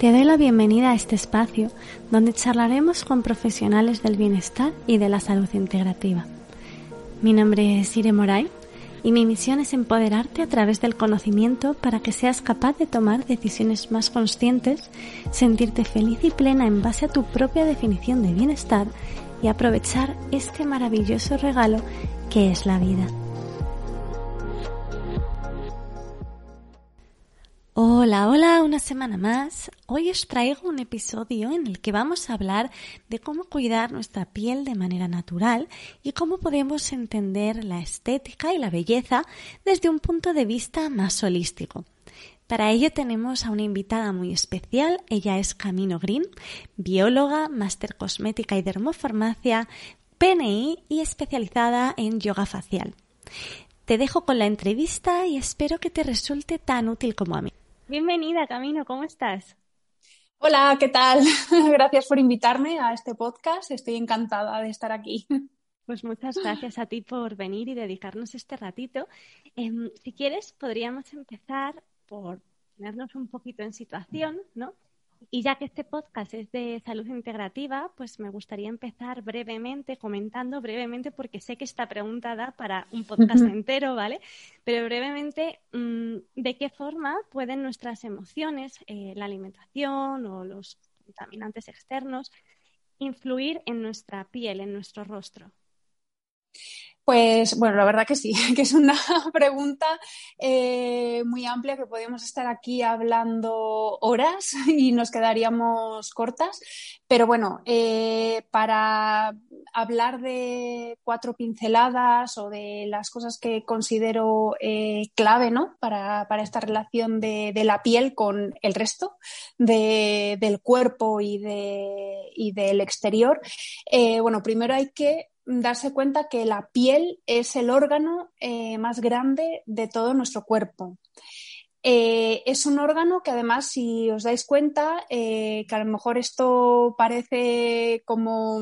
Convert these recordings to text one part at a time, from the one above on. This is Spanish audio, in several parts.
Te doy la bienvenida a este espacio donde charlaremos con profesionales del bienestar y de la salud integrativa. Mi nombre es Ire Moray y mi misión es empoderarte a través del conocimiento para que seas capaz de tomar decisiones más conscientes, sentirte feliz y plena en base a tu propia definición de bienestar y aprovechar este maravilloso regalo que es la vida. Hola, hola, una semana más. Hoy os traigo un episodio en el que vamos a hablar de cómo cuidar nuestra piel de manera natural y cómo podemos entender la estética y la belleza desde un punto de vista más holístico. Para ello tenemos a una invitada muy especial. Ella es Camino Green, bióloga, máster cosmética y dermofarmacia, PNI y especializada en yoga facial. Te dejo con la entrevista y espero que te resulte tan útil como a mí. Bienvenida, Camino, ¿cómo estás? Hola, ¿qué tal? Gracias por invitarme a este podcast. Estoy encantada de estar aquí. Pues muchas gracias a ti por venir y dedicarnos este ratito. Em, si quieres, podríamos empezar por ponernos un poquito en situación, ¿no? Y ya que este podcast es de salud integrativa, pues me gustaría empezar brevemente, comentando brevemente, porque sé que está preguntada para un podcast entero, ¿vale? Pero brevemente, mm, ¿de qué forma pueden nuestras emociones, eh, la alimentación o los contaminantes externos, influir en nuestra piel, en nuestro rostro? Pues bueno, la verdad que sí, que es una pregunta eh, muy amplia que podríamos estar aquí hablando horas y nos quedaríamos cortas. Pero bueno, eh, para hablar de cuatro pinceladas o de las cosas que considero eh, clave ¿no? para, esta relación de, la piel con el resto del cuerpo y, de, y del exterior, bueno, primero hay que darse cuenta que la piel es el órgano eh, más grande de todo nuestro cuerpo. Eh, es un órgano que además, si os dais cuenta, eh, que a lo mejor esto parece como,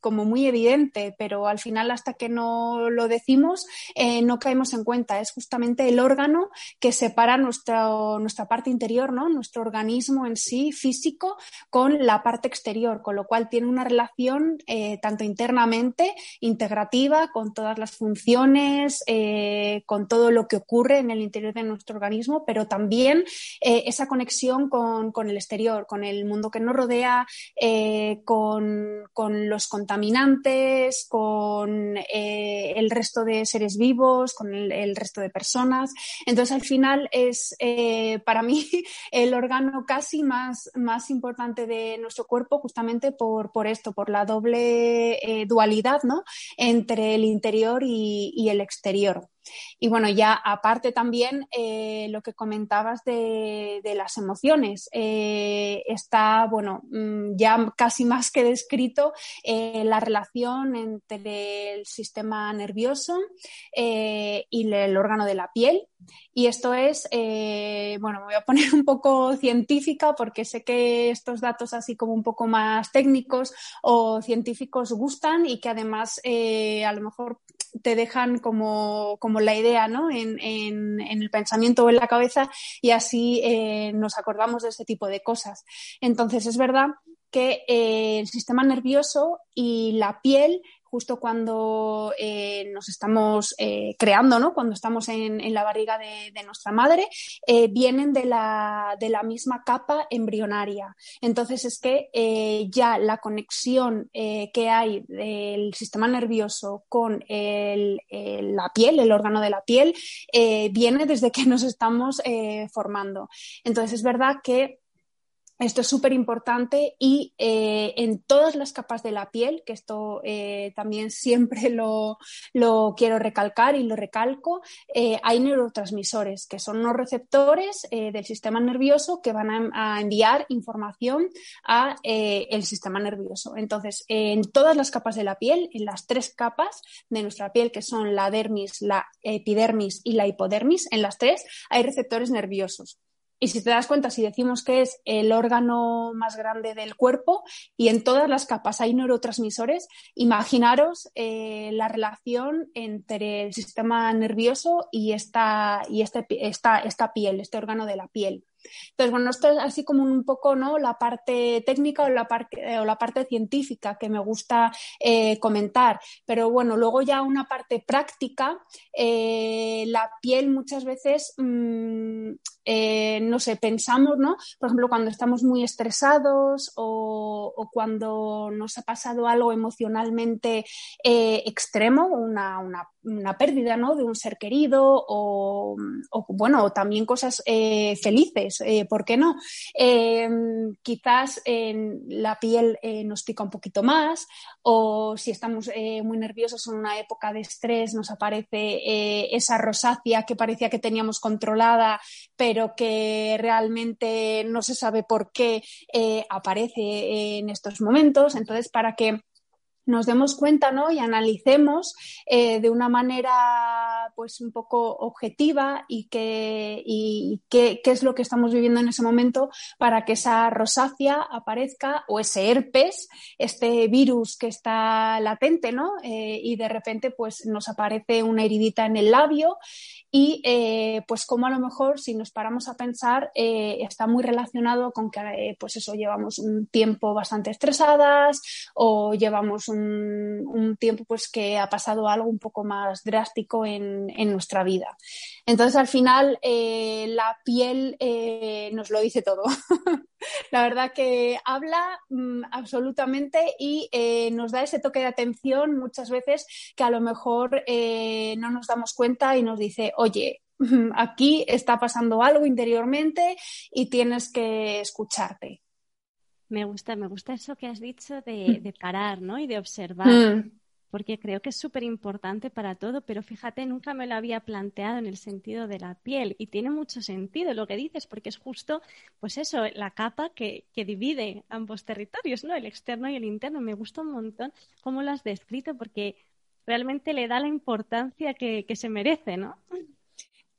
como, muy evidente, pero al final hasta que no lo decimos eh, no caemos en cuenta. Es justamente el órgano que separa nuestra, nuestra parte interior, ¿no? nuestro organismo en sí físico con la parte exterior, con lo cual tiene una relación tanto internamente, integrativa, con todas las funciones, con todo lo que ocurre en el interior de nuestro organismo pero también eh, esa conexión con, el exterior, con el mundo que nos rodea, eh, con, los contaminantes, con eh, el resto de seres vivos, con el, resto de personas. Entonces, al final es para mí el órgano casi más, más importante de nuestro cuerpo justamente por, por esto, por la doble dualidad ¿no? entre el interior y el exterior. Y bueno, ya aparte también eh, lo que comentabas de, las emociones, eh, está, bueno, mm, ya casi más que descrito eh, la relación entre el sistema nervioso y el órgano de la piel. Y esto es, bueno, me voy a poner un poco científica porque sé que estos datos así como un poco más técnicos o científicos gustan y que además a lo mejor te dejan como, la idea ¿no? en, el pensamiento o en la cabeza y así eh, nos acordamos de ese tipo de cosas. Entonces es verdad que eh, el sistema nervioso y la piel justo cuando eh, nos estamos eh, creando, ¿no? cuando estamos en, la barriga de, nuestra madre, eh, vienen de la, misma capa embrionaria. Entonces es que ya la conexión que hay del sistema nervioso con la piel, el órgano de la piel, viene desde que nos estamos formando. Entonces es verdad que Esto es súper importante y eh, en todas las capas de la piel, que esto eh, también siempre lo, quiero recalcar y lo recalco, eh, hay neurotransmisores, que son unos receptores del sistema nervioso que van a, enviar información al el sistema nervioso. Entonces, en todas las capas de la piel, en las tres capas de nuestra piel, que son la dermis, la epidermis y la hipodermis, en las tres hay receptores nerviosos. Y si te das cuenta, si decimos que es el órgano más grande del cuerpo y en todas las capas hay neurotransmisores, imaginaros eh, la relación entre el sistema nervioso y, esta, y este, esta, esta piel, este órgano de la piel. Entonces, bueno, esto es así como un poco ¿no? la parte técnica o la, parte, o la parte científica que me gusta eh, comentar. Pero bueno, luego ya una parte práctica, eh, la piel muchas veces, mm, eh, no sé, pensamos, ¿no? Por ejemplo, cuando estamos muy estresados o, cuando nos ha pasado algo emocionalmente extremo, una, una una pérdida ¿no? de un ser querido o, bueno, también cosas eh, felices, eh, ¿por qué no? Em, quizás en la piel eh, nos pica un poquito más o si estamos muy nerviosos en una época de estrés nos aparece esa rosácea que parecía que teníamos controlada pero que realmente no se sabe por qué aparece en estos momentos. Entonces, para que nos demos cuenta ¿no? y analicemos eh, de una manera pues un poco objetiva y, que, qué, es lo que estamos viviendo en ese momento para que esa rosácea aparezca o ese herpes, este virus que está latente ¿no? Eh, y de repente pues nos aparece una heridita en el labio y eh, pues como a lo mejor si nos paramos a pensar está muy relacionado con que pues eso llevamos un tiempo bastante estresadas o llevamos un tiempo pues que ha pasado algo un poco más drástico en, nuestra vida. Entonces al final eh, la piel eh, nos lo dice todo. la verdad que habla mm, absolutamente y eh, nos da ese toque de atención muchas veces que a lo mejor no nos damos cuenta y nos dice, oye, aquí está pasando algo interiormente y tienes que escucharte. Me gusta, me gusta eso que has dicho de, mm. parar, ¿no? Y de observar. Mm. Porque creo que es súper importante para todo, pero fíjate, nunca me lo había planteado en el sentido de la piel. Y tiene mucho sentido lo que dices, porque es justo, pues eso, la capa que, divide ambos territorios, ¿no? El externo y el interno. Me gusta un montón cómo lo has descrito, porque realmente le da la importancia que, que se merece, ¿no?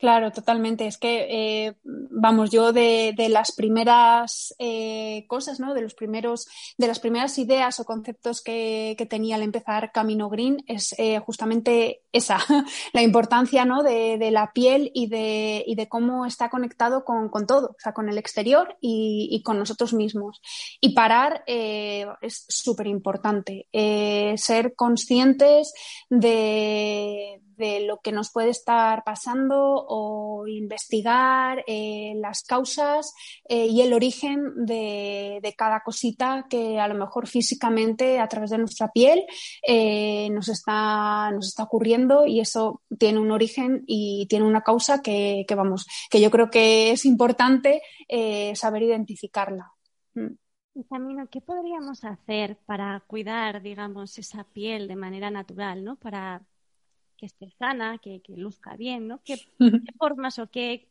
Claro, totalmente. Es que, eh, vamos, yo de, las primeras eh, cosas, ¿no? De los primeros, de las primeras ideas o conceptos que, tenía al empezar Camino Green es eh, justamente esa, la importancia, ¿no? De, la piel y de, y de cómo está conectado con, todo, o sea, con el exterior y, y con nosotros mismos. Y parar es súper importante. ser conscientes de de lo que nos puede estar pasando o investigar eh, las causas eh, y el origen de, cada cosita que a lo mejor físicamente a través de nuestra piel eh, nos, está, nos está ocurriendo y eso tiene un origen y tiene una causa que, vamos, que yo creo que es importante saber identificarla. Mm. Camino, ¿qué podríamos hacer para cuidar, digamos, esa piel de manera natural, ¿no? Para que esté sana, que, luzca bien, ¿no? ¿Qué, formas o qué,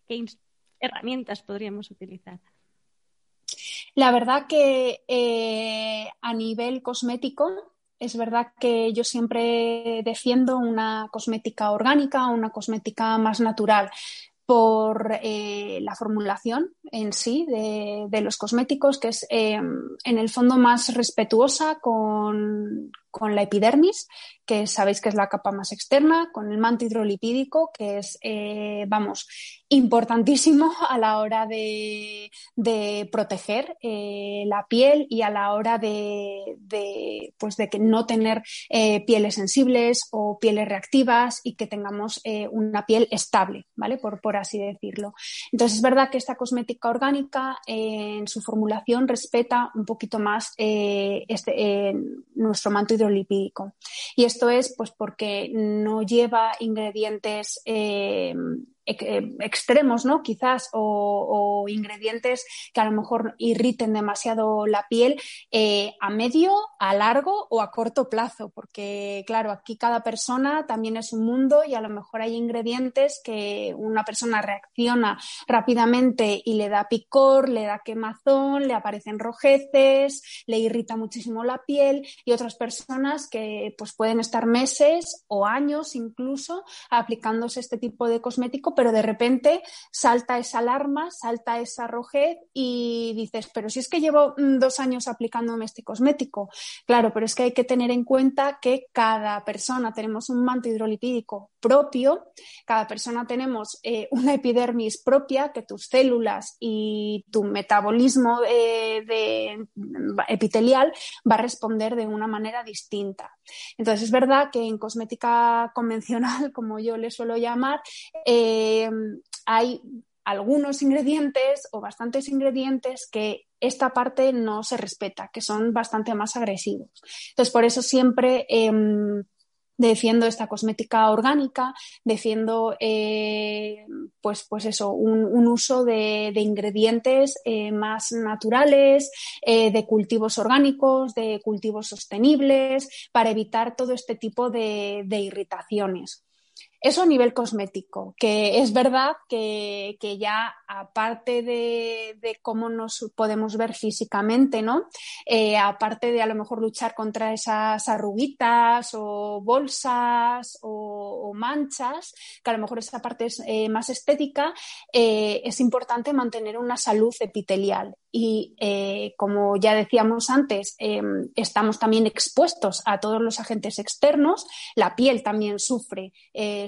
herramientas podríamos utilizar? La verdad que eh, a nivel cosmético, es verdad que yo siempre defiendo una cosmética orgánica, una cosmética más natural por eh, la formulación en sí de, los cosméticos, que es eh, en el fondo más respetuosa con, con la epidermis, que sabéis que es la capa más externa, con el manto hidrolipídico, que es, eh, vamos, importantísimo a la hora de, proteger eh, la piel y a la hora de, pues de que no tener eh, pieles sensibles o pieles reactivas y que tengamos una piel estable, ¿vale? Por, por así decirlo. Entonces es verdad que esta cosmética orgánica en su formulación respeta un poquito más este, nuestro manto hidrolipídico. Y esto es pues porque no lleva ingredientes eh, extremos, ¿no? Quizás, o, ingredientes que a lo mejor irriten demasiado la piel eh, a medio, a largo o a corto plazo, porque claro, aquí cada persona también es un mundo y a lo mejor hay ingredientes que una persona reacciona rápidamente y le da picor, le da quemazón, le aparecen rojeces, le irrita muchísimo la piel y otras personas que pues pueden estar meses o años incluso aplicándose este tipo de cosmético, pero de repente salta esa alarma, salta esa rojez y dices, pero si es que llevo mm, dos años aplicándome este cosmético. Claro, pero es que hay que tener en cuenta que cada persona tenemos un manto hidrolipídico propio, cada persona tenemos eh, una epidermis propia, que tus células y tu metabolismo eh, de, epitelial va a responder de una manera distinta. Entonces, es verdad que en cosmética convencional, como yo le suelo llamar, eh, hay algunos ingredientes o bastantes ingredientes que esta parte no se respeta, que son bastante más agresivos. Entonces, por eso siempre em, defiendo esta cosmética orgánica, defiendo eh, pues, pues eso, un, uso de, ingredientes eh, más naturales, eh, de cultivos orgánicos, de cultivos sostenibles, para evitar todo este tipo de irritaciones. Eso a nivel cosmético, que es verdad que, ya aparte de, cómo nos podemos ver físicamente, ¿no? Eh, aparte de a lo mejor luchar contra esas arruguitas o bolsas o, manchas, que a lo mejor esa parte es eh, más estética, eh, es importante mantener una salud epitelial. Y como ya decíamos antes, em, estamos también expuestos a todos los agentes externos, la piel también sufre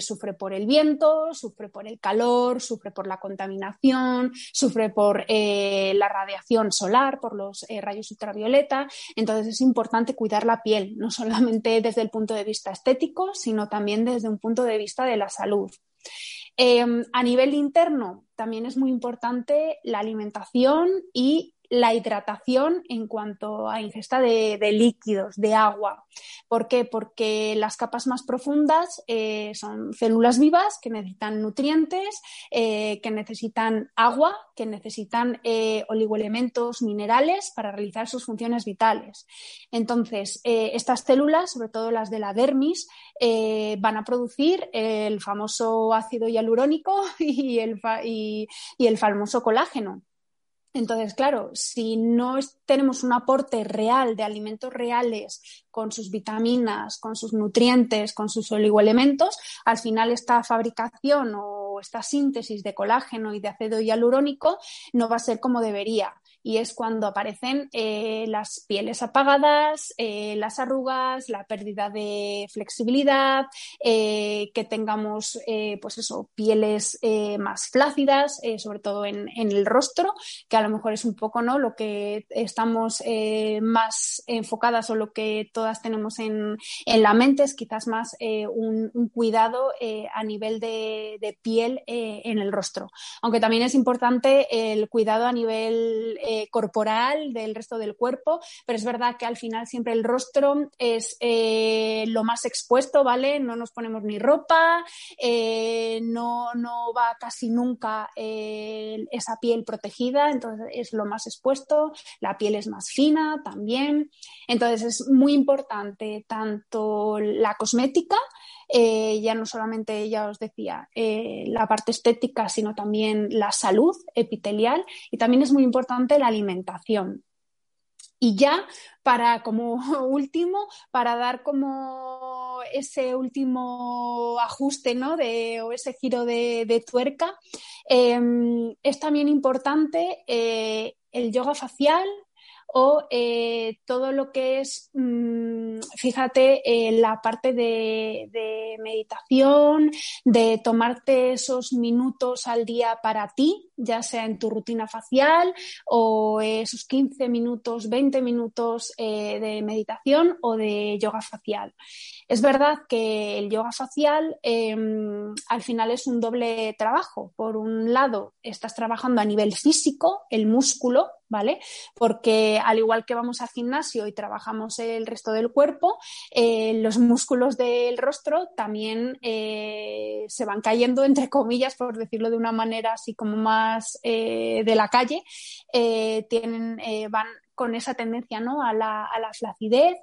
sufre por el viento, sufre por el calor, sufre por la contaminación, sufre por eh, la radiación solar, por los eh, rayos ultravioleta. Entonces es importante cuidar la piel, no solamente desde el punto de vista estético, sino también desde un punto de vista de la salud. Em, a nivel interno, también es muy importante la alimentación y la hidratación en cuanto a ingesta de, líquidos, de agua. ¿Por qué? Porque las capas más profundas eh, son células vivas que necesitan nutrientes, eh, que necesitan agua, que necesitan eh, oligoelementos minerales para realizar sus funciones vitales. Entonces, estas células, sobre todo las de la dermis, van a producir el famoso ácido hialurónico y el famoso colágeno. Entonces, claro, si no tenemos un aporte real de alimentos reales con sus vitaminas, con sus nutrientes, con sus oligoelementos, al final esta fabricación o esta síntesis de colágeno y de ácido hialurónico no va a ser como debería y es cuando aparecen eh, las pieles apagadas, eh, las arrugas, la pérdida de flexibilidad, eh, que tengamos pues eso, pieles más flácidas, sobre todo en, el rostro, que a lo mejor es un poco ¿no? lo que estamos más enfocadas o lo que todas tenemos en, la mente, es quizás más un, cuidado a nivel de piel en el rostro. Aunque también es importante el cuidado a nivel eh, corporal del resto del cuerpo, pero es verdad que al final siempre el rostro es eh, lo más expuesto, ¿vale? No nos ponemos ni ropa, eh, no, no va casi nunca esa piel protegida, entonces es lo más expuesto, la piel es más fina también, entonces es muy importante tanto la cosmética, ya no solamente, ya os decía, la parte estética, sino también la salud epitelial y también es muy importante la alimentación. Y ya para como último, para dar como ese último ajuste ¿no? de, o ese giro de, tuerca, em, es también importante eh, el yoga facial o eh, todo lo que es, mm, fíjate, eh, la parte de, meditación, de tomarte esos minutos al día para ti, ya sea en tu rutina facial o esos 15 minutos, 20 minutos eh, de meditación o de yoga facial. Es verdad que el yoga facial em, al final es un doble trabajo. Por un lado, estás trabajando a nivel físico, el músculo, ¿vale? Porque al igual que vamos al gimnasio y trabajamos el resto del cuerpo, eh, los músculos del rostro también eh, se van cayendo, entre comillas, por decirlo de una manera así como más eh, de la calle, tienen, van con esa tendencia ¿no? a, la, a la flacidez.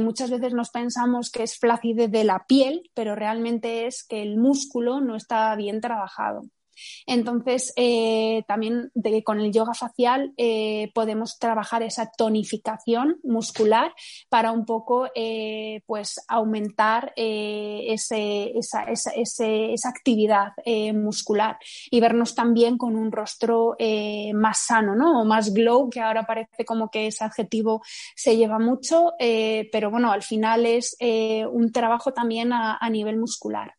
muchas veces nos pensamos que es flacidez de la piel, pero realmente es que el músculo no está bien trabajado. Entonces, eh, también con el yoga facial eh, podemos trabajar esa tonificación muscular para un poco eh, pues aumentar esa, esa, actividad muscular y vernos también con un rostro más sano, ¿no? O más glow, que ahora parece como que ese adjetivo se lleva mucho, pero bueno, al final es un trabajo también a nivel muscular.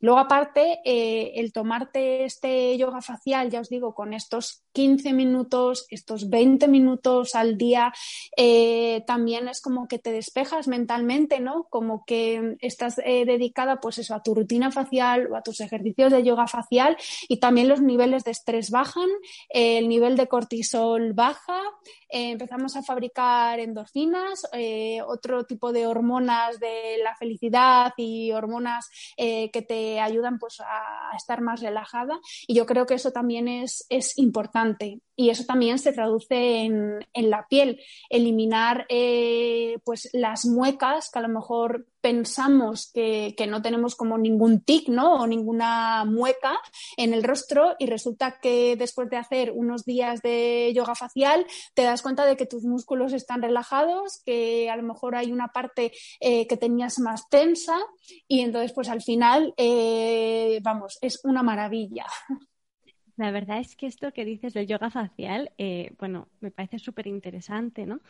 Luego, aparte, eh, el tomarte este yoga facial, ya os digo, con estos 15 minutos, estos 20 minutos al día, eh, también es como que te despejas mentalmente, ¿no? Como que estás eh, dedicada, pues eso, a tu rutina facial o a tus ejercicios de yoga facial y también los niveles de estrés bajan, el nivel de cortisol baja, empezamos a fabricar endorfinas, otro tipo de hormonas de la felicidad y hormonas que te ayudan pues a, estar más relajada. Y yo creo que eso también es, es importante. Y eso también se traduce en, en la piel, eliminar eh, pues las muecas que a lo mejor pensamos que, que, no tenemos como ningún tic ¿no? o ninguna mueca en el rostro y resulta que después de hacer unos días de yoga facial te das cuenta de que tus músculos están relajados, que a lo mejor hay una parte eh, que tenías más tensa y entonces pues al final, eh, vamos, es una maravilla. La verdad es que esto que dices del yoga facial, eh, bueno, me parece súper interesante, ¿no?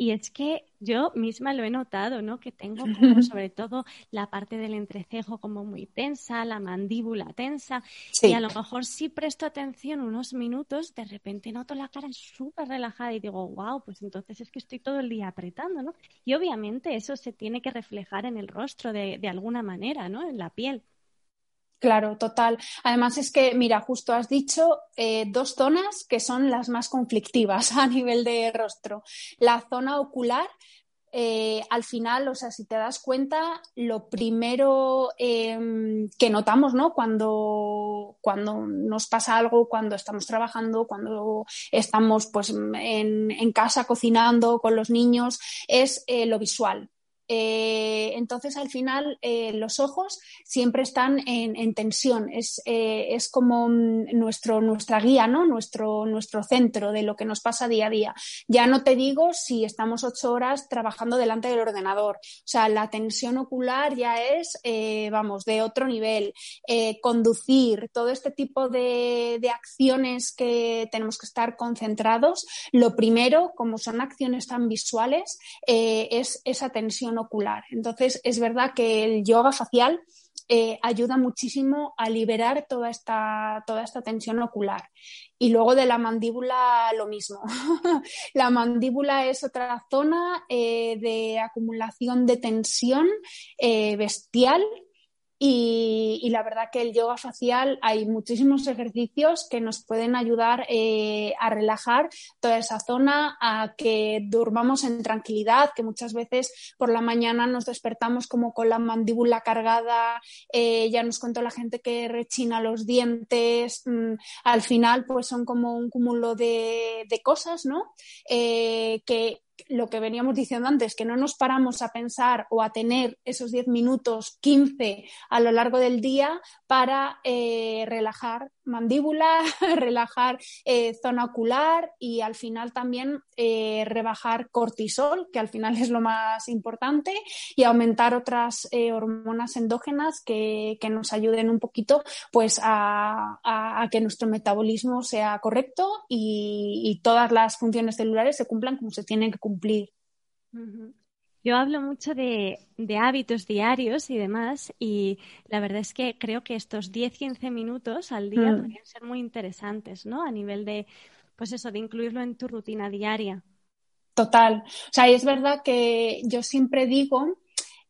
Y es que yo misma lo he notado, ¿no? Que tengo como sobre todo la parte del entrecejo como muy tensa, la mandíbula tensa. Y a lo mejor si presto atención unos minutos, de repente noto la cara súper relajada y digo, wow, pues entonces es que estoy todo el día apretando, ¿no? Y obviamente eso se tiene que reflejar en el rostro de, de alguna manera, ¿no? En la piel. Claro, total. Además es que, mira, justo has dicho eh, dos zonas que son las más conflictivas a nivel de rostro. La zona ocular, eh, al final, o sea, si te das cuenta, lo primero em, que notamos, ¿no? Cuando, cuando nos pasa algo, cuando estamos trabajando, cuando estamos pues en, en casa cocinando con los niños, es eh, lo visual. Eh, entonces, al final, eh, los ojos siempre están en, tensión. Es, eh, es como nuestro, nuestra guía, ¿no? Nuestro, nuestro centro de lo que nos pasa día a día. Ya no te digo si estamos ocho horas trabajando delante del ordenador. O sea, la tensión ocular ya es, vamos, de otro nivel. conducir, todo este tipo de, de acciones que tenemos que estar concentrados. Lo primero, como son acciones tan visuales, es esa tensión ocular. Entonces, es verdad que el yoga facial eh, ayuda muchísimo a liberar toda esta, toda esta tensión ocular. Y luego de la mandíbula lo mismo. la mandíbula es otra zona eh, de acumulación de tensión eh, bestial y, la verdad que el yoga facial hay muchísimos ejercicios que nos pueden ayudar eh, a relajar toda esa zona, a que durmamos en tranquilidad, que muchas veces por la mañana nos despertamos como con la mandíbula cargada, eh, ya nos contó la gente que rechina los dientes, mm, al final pues son como un cúmulo de, cosas, ¿no? Eh, que, lo que veníamos diciendo antes, que no nos paramos a pensar o a tener esos 10 minutos, 15 a lo largo del día para eh, relajar mandíbula, relajar eh, zona ocular y al final también eh, rebajar cortisol, que al final es lo más importante, y aumentar otras hormonas endógenas que, nos ayuden un poquito pues a, que nuestro metabolismo sea correcto y, y todas las funciones celulares se cumplan como se tienen que cumplir. Yo hablo mucho de, hábitos diarios y demás, y la verdad es que creo que estos 10-15 minutos al día mm. podrían ser muy interesantes, ¿no? A nivel de, pues eso, de incluirlo en tu rutina diaria. Total. O sea, es verdad que yo siempre digo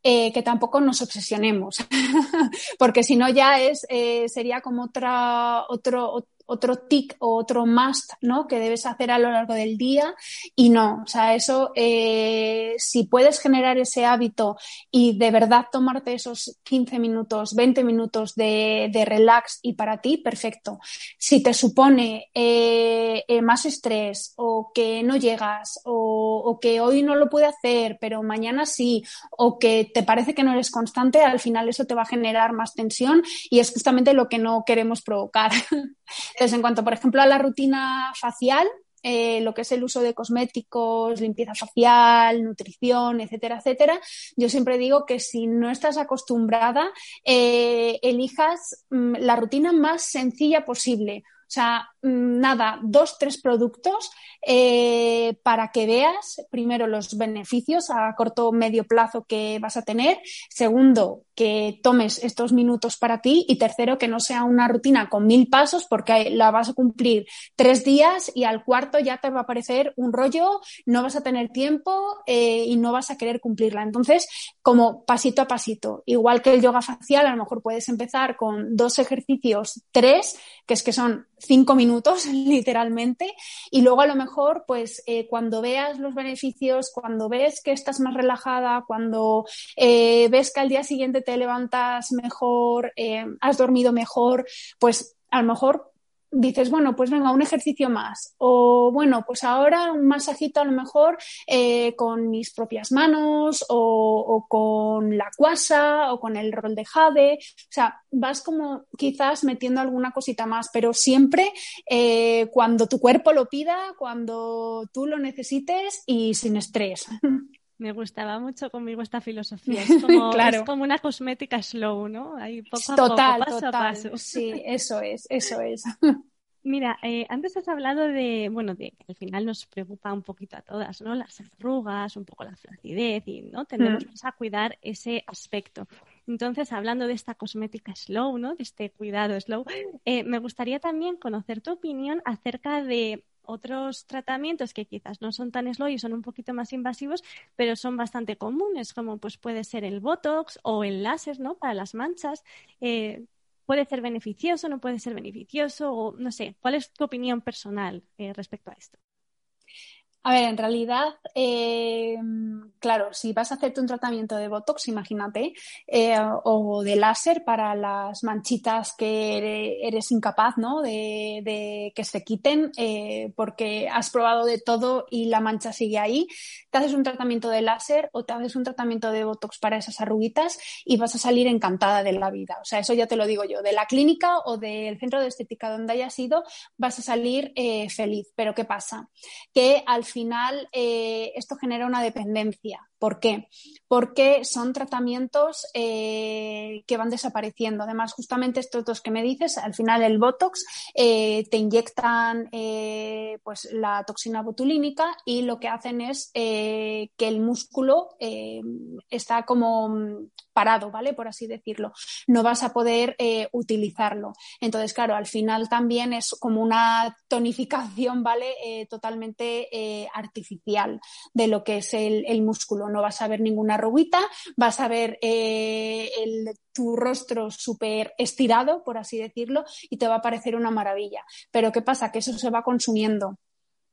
eh, que tampoco nos obsesionemos, porque si no ya es, eh, sería como otra, otro, otro tic o otro must, ¿no? Que debes hacer a lo largo del día y no, o sea, eso, eh, si puedes generar ese hábito y de verdad tomarte esos 15 minutos, 20 minutos de, relax y para ti, perfecto. Si te supone eh, eh, más estrés o que no llegas o que hoy no lo puede hacer, pero mañana sí, o que te parece que no eres constante, al final eso te va a generar más tensión y es justamente lo que no queremos provocar. Entonces, en cuanto, por ejemplo, a la rutina facial, eh, lo que es el uso de cosméticos, limpieza facial, nutrición, etcétera, etcétera, yo siempre digo que si no estás acostumbrada, eh, elijas mm, la rutina más sencilla posible. O sea, nada, dos, tres productos eh, para que veas primero los beneficios a corto o medio plazo que vas a tener. Segundo, que tomes estos minutos para ti. Y tercero, que no sea una rutina con mil pasos porque la vas a cumplir tres días y al cuarto ya te va a parecer un rollo, no vas a tener tiempo eh, y no vas a querer cumplirla. Entonces, como pasito a pasito, igual que el yoga facial, a lo mejor puedes empezar con dos ejercicios, tres, que es que son cinco minutos literalmente y luego a lo mejor pues eh, cuando veas los beneficios, cuando ves que estás más relajada, cuando eh, ves que al día siguiente te levantas mejor, eh, has dormido mejor, pues a lo mejor dices, bueno, pues venga, un ejercicio más. O bueno, pues ahora un masajito a lo mejor eh, con mis propias manos o, con la cuasa o con el rol de jade. O sea, vas como quizás metiendo alguna cosita más, pero siempre eh, cuando tu cuerpo lo pida, cuando tú lo necesites y sin estrés. Me gustaba mucho conmigo esta filosofía. Es como, es como una cosmética slow, ¿no? Ahí poco a total, poco, paso total. a paso. Sí, eso es, eso es. Mira, eh, antes has hablado de, bueno, de que al final nos preocupa un poquito a todas, ¿no? Las arrugas, un poco la flacidez y, ¿no? Tendemos mm. a cuidar ese aspecto. Entonces, hablando de esta cosmética slow, ¿no? De este cuidado slow, eh, me gustaría también conocer tu opinión acerca de otros tratamientos que quizás no son tan slow y son un poquito más invasivos, pero son bastante comunes, como pues puede ser el Botox o el láser, ¿no? Para las manchas. Eh, ¿Puede ser beneficioso, no puede ser beneficioso? O no sé, ¿cuál es tu opinión personal eh, respecto a esto? A ver, en realidad, eh, claro, si vas a hacerte un tratamiento de Botox, imagínate, eh, o de láser para las manchitas que eres incapaz ¿no? de, que se quiten eh, porque has probado de todo y la mancha sigue ahí, te haces un tratamiento de láser o te haces un tratamiento de Botox para esas arruguitas y vas a salir encantada de la vida. O sea, eso ya te lo digo yo, de la clínica o del centro de estética donde hayas ido, vas a salir feliz. Pero ¿qué pasa? Que al final eh, esto genera una dependencia. decía, ¿Por qué? Porque son tratamientos eh, que van desapareciendo. Además, justamente estos dos que me dices, al final el Botox eh, te inyectan pues la toxina botulínica y lo que hacen es que el músculo está como parado, ¿vale? Por así decirlo. No vas a poder utilizarlo. Entonces, claro, al final también es como una tonificación, ¿vale? totalmente artificial de lo que es el, músculo. No vas a ver ninguna arruguita, vas a ver eh, tu rostro súper estirado, por así decirlo, y te va a parecer una maravilla. Pero ¿qué pasa? Que eso se va consumiendo.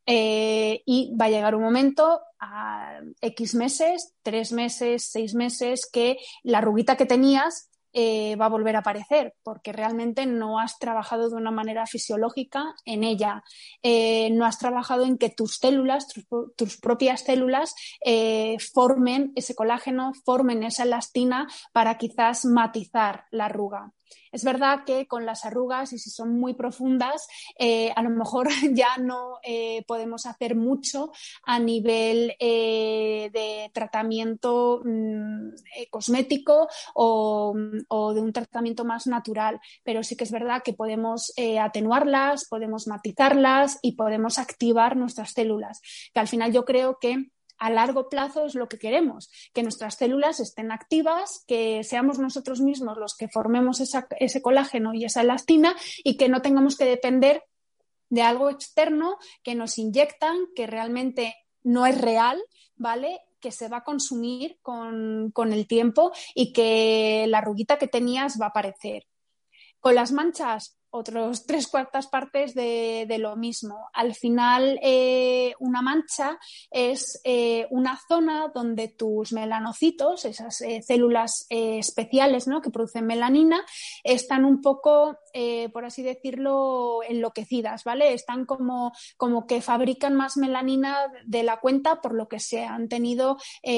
Eh, y va a llegar un momento a X meses, tres meses, seis meses, que la arruguita que tenías eh, va a volver a aparecer, porque realmente no has trabajado de una manera fisiológica en ella, eh, no has trabajado en que tus células, tus, propias células, eh, formen ese colágeno, formen esa elastina para quizás matizar la arruga. Es verdad que con las arrugas, y si son muy profundas, eh, a lo mejor ya no eh, podemos hacer mucho a nivel eh, de tratamiento mm, cosmético o, de un tratamiento más natural, pero sí que es verdad que podemos atenuarlas, podemos matizarlas y podemos activar nuestras células, que al final yo creo que a largo plazo es lo que queremos, que nuestras células estén activas, que seamos nosotros mismos los que formemos ese colágeno y esa elastina y que no tengamos que depender de algo externo que nos inyectan, que realmente no es real, ¿vale? que se va a consumir con, con el tiempo y que la ruguita que tenías va a aparecer. Con las manchas otros tres cuartas partes de, lo mismo. Al final, eh, una mancha es eh, una zona donde tus melanocitos, esas eh, células especiales ¿no? que producen melanina, están un poco, por así decirlo, enloquecidas, ¿vale? Están como, como que fabrican más melanina de la cuenta por lo que se han tenido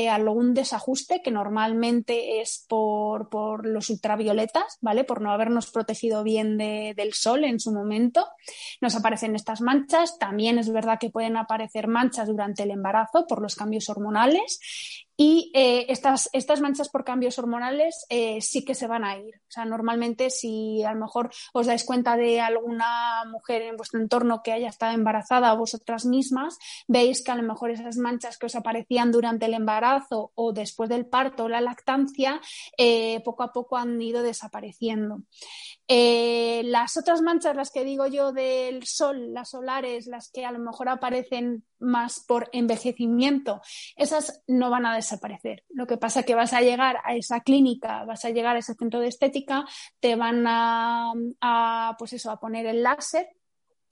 algún desajuste que normalmente es por, por los ultravioletas, ¿vale? Por no habernos protegido bien del sol en su momento. Nos aparecen estas manchas. También es verdad que pueden aparecer manchas durante el embarazo por los cambios hormonales y eh, estas, estas manchas por cambios hormonales eh, sí que se van a ir. O sea, normalmente si a lo mejor os dais cuenta de alguna mujer en vuestro entorno que haya estado embarazada o vosotras mismas, veis que a lo mejor esas manchas que os aparecían durante el embarazo o después del parto o la lactancia, eh, poco a poco han ido desapareciendo. Las otras manchas, las que digo yo del sol, las solares, las que a lo mejor aparecen más por envejecimiento, esas no van a desaparecer. Lo que pasa es que vas a llegar a esa clínica, vas a llegar a ese centro de estética, te van a, pues eso, a poner el láser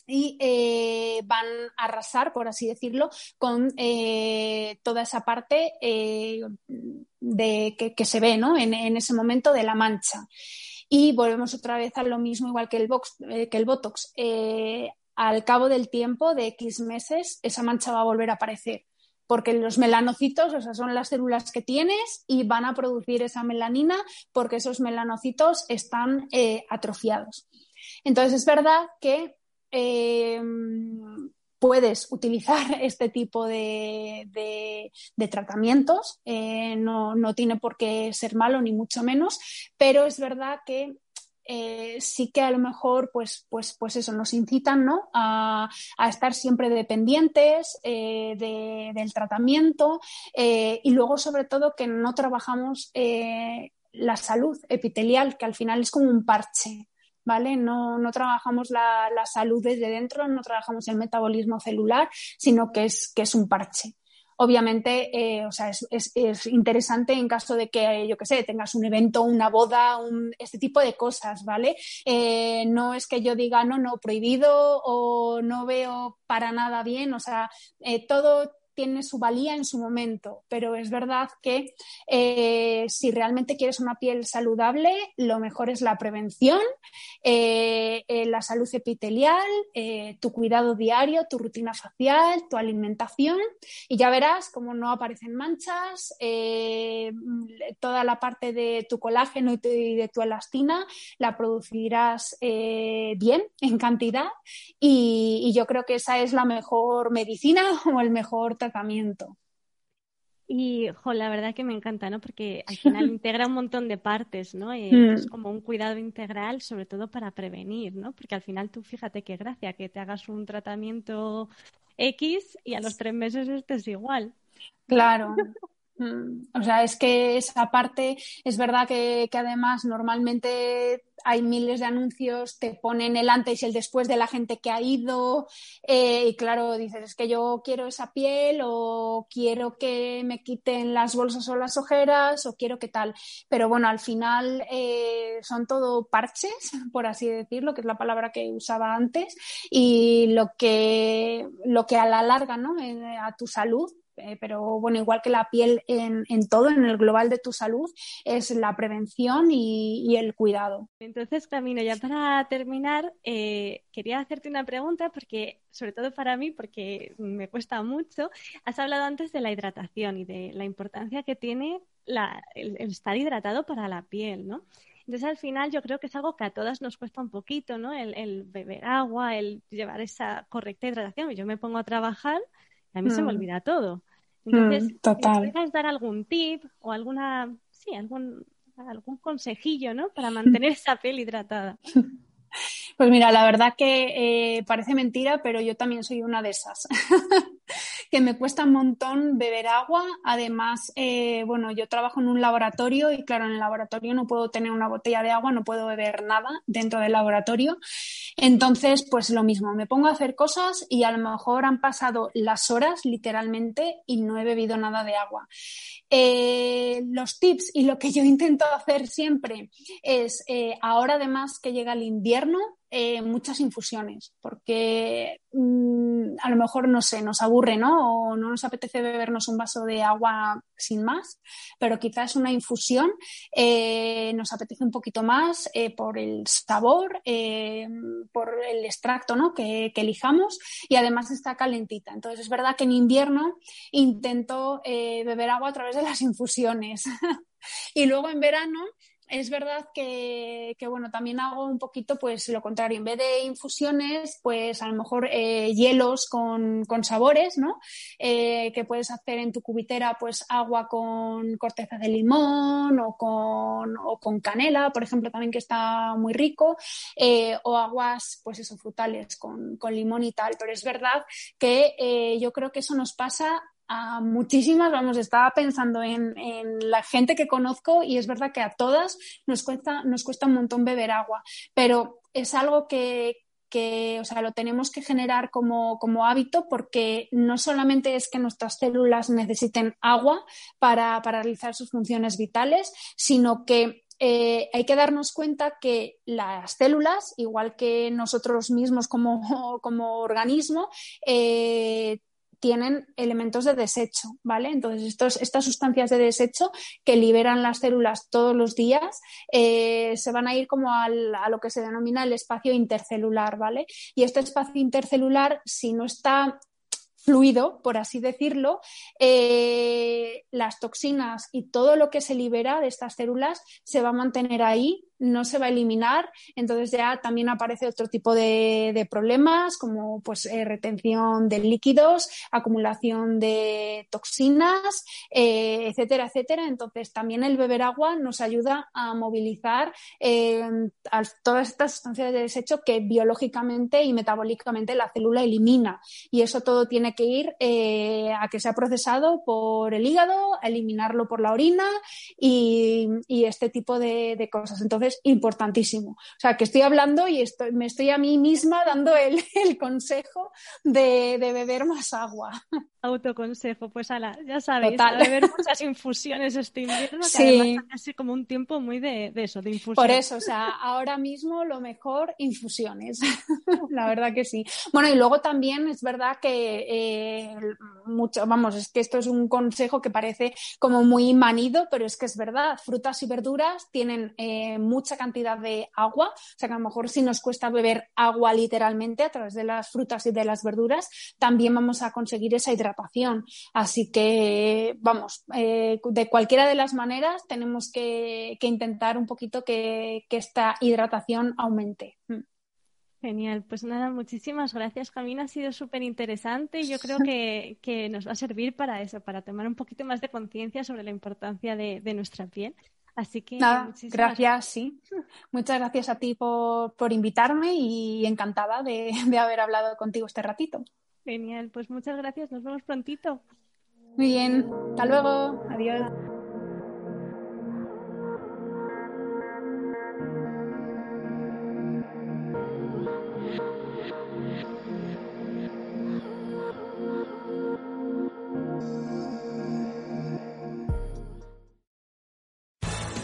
y eh, van a arrasar, por así decirlo, con eh, toda esa parte eh, de, que, se ve ¿no? en, ese momento de la mancha. Y volvemos otra vez a lo mismo, igual que el, box, que el Botox al cabo del tiempo, de X meses, esa mancha va a volver a aparecer. Porque los melanocitos, o sea, son las células que tienes y van a producir esa melanina porque esos melanocitos están eh, atrofiados. Entonces, es verdad que eh, puedes utilizar este tipo de, tratamientos. Eh, no, no, tiene por qué ser malo, ni mucho menos, pero es verdad que eh, sí que a lo mejor, pues, pues, pues eso, nos incitan ¿no? a, estar siempre dependientes eh, del tratamiento y luego, sobre todo, que no trabajamos la salud epitelial, que al final es como un parche. ¿Vale? No, no trabajamos la, la, salud desde dentro, no trabajamos el metabolismo celular, sino que es, que es un parche. Obviamente, eh, o sea, es, es, interesante en caso de que, yo qué sé, tengas un evento, una boda, un, este tipo de cosas, ¿vale? Eh, no es que yo diga, no, no, prohibido o no veo para nada bien, o sea, eh, todo tiene su valía en su momento, pero es verdad que eh, si realmente quieres una piel saludable, lo mejor es la prevención, eh, eh, la salud epitelial, tu cuidado diario, tu rutina facial, tu alimentación y ya verás cómo no aparecen manchas, toda la parte de tu colágeno y de tu elastina la producirás bien, en cantidad y, y yo creo que esa es la mejor medicina o el mejor tratamiento. Y la verdad que me encanta, ¿no? Porque al final integra un montón de partes, ¿no? Mm. Es como un cuidado integral, sobre todo para prevenir, ¿no? Porque al final tú fíjate qué gracia que te hagas un tratamiento X y a los tres meses estés igual. Claro. Mm. O sea, es que esa parte es verdad que, que además normalmente hay miles de anuncios, te ponen el antes y el después de la gente que ha ido eh, y claro, dices, es que yo quiero esa piel o quiero que me quiten las bolsas o las ojeras o quiero que tal. Pero bueno, al final eh, son todo parches, por así decirlo, que es la palabra que usaba antes, y lo que, lo que a la larga, ¿no? A tu salud eh, pero bueno, igual que la piel en, todo, en el global de tu salud, es la prevención y, el cuidado. Entonces, Camino, ya para terminar, eh, quería hacerte una pregunta, porque, sobre todo para mí, porque me cuesta mucho. Has hablado antes de la hidratación y de la importancia que tiene el, estar hidratado para la piel, ¿no? Entonces, al final, yo creo que es algo que a todas nos cuesta un poquito, ¿no? El, beber agua, el llevar esa correcta hidratación. Yo me pongo a trabajar a mí se me mm. olvida todo. Entonces, mm, total. dar algún tip o alguna, sí, algún, algún consejillo, ¿no? Para mantener esa piel hidratada. Pues mira, la verdad que eh, parece mentira, pero yo también soy una de esas. que me cuesta un montón beber agua. Además, eh, bueno, yo trabajo en un laboratorio y claro, en el laboratorio no puedo tener una botella de agua, no puedo beber nada dentro del laboratorio. Entonces, pues lo mismo, me pongo a hacer cosas y a lo mejor han pasado las horas literalmente y no he bebido nada de agua. Eh, los tips y lo que yo intento hacer siempre es, ahora además que llega el invierno, eh, muchas infusiones, porque mm, a lo mejor, no sé, nos aburre, ¿no? O no nos apetece bebernos un vaso de agua sin más, pero quizás una infusión eh, nos apetece un poquito más eh, por el sabor, por el extracto, ¿no? Que, que, elijamos y además está calentita. Entonces, es verdad que en invierno intento beber agua a través de las infusiones. y luego en verano es verdad que, bueno, también hago un poquito pues lo contrario. En vez de infusiones, pues a lo mejor eh, hielos con, sabores, ¿no? Eh, que puedes hacer en tu cubitera, pues agua con corteza de limón o con, o con canela, por ejemplo, también que está muy rico, eh, o aguas, pues eso, frutales con, con, limón y tal. Pero es verdad que yo creo que eso nos pasa a muchísimas, vamos, estaba pensando en, la gente que conozco y es verdad que a todas nos cuesta, nos cuesta un montón beber agua, pero es algo que, que o sea, lo tenemos que generar como, como, hábito porque no solamente es que nuestras células necesiten agua para, para realizar sus funciones vitales, sino que eh, hay que darnos cuenta que las células, igual que nosotros mismos como, como organismo, eh, tienen elementos de desecho, ¿vale? Entonces, estos, estas sustancias de desecho que liberan las células todos los días eh, se van a ir como a lo que se denomina el espacio intercelular, ¿vale? Y este espacio intercelular, si no está fluido, por así decirlo, eh, las toxinas y todo lo que se libera de estas células se va a mantener ahí no se va a eliminar, entonces ya también aparece otro tipo de, problemas como pues eh, retención de líquidos, acumulación de toxinas, eh, etcétera, etcétera. Entonces también el beber agua nos ayuda a movilizar eh, todas estas sustancias de desecho que biológicamente y metabólicamente la célula elimina y eso todo tiene que ir a que sea procesado por el hígado, a eliminarlo por la orina y, este tipo de, de cosas. Entonces es importantísimo. O sea, que estoy hablando y estoy, me estoy a mí misma dando el, el consejo de, de, beber más agua. Autoconsejo, pues ala, ya sabéis, beber muchas infusiones este invierno, que sí. además como un tiempo muy de, de, eso, de infusiones. Por eso, o sea, ahora mismo lo mejor, infusiones. La verdad que sí. Bueno, y luego también es verdad que eh, mucho, vamos, es que esto es un consejo que parece como muy manido, pero es que es verdad, frutas y verduras tienen eh, mucha cantidad de agua, o sea que a lo mejor si nos cuesta beber agua literalmente a través de las frutas y de las verduras, también vamos a conseguir esa hidratación. Así que, vamos, eh, de cualquiera de las maneras tenemos que, intentar un poquito que, esta hidratación aumente. Mm. Genial, pues nada, muchísimas gracias, Camina. Ha sido súper interesante y yo creo que, que, nos va a servir para eso, para tomar un poquito más de conciencia sobre la importancia de, nuestra piel. Así que nada, gracias, sí. Muchas gracias a ti por, por invitarme y encantada de, de haber hablado contigo este ratito. Genial, pues muchas gracias, nos vemos prontito. Muy bien, hasta luego, adiós.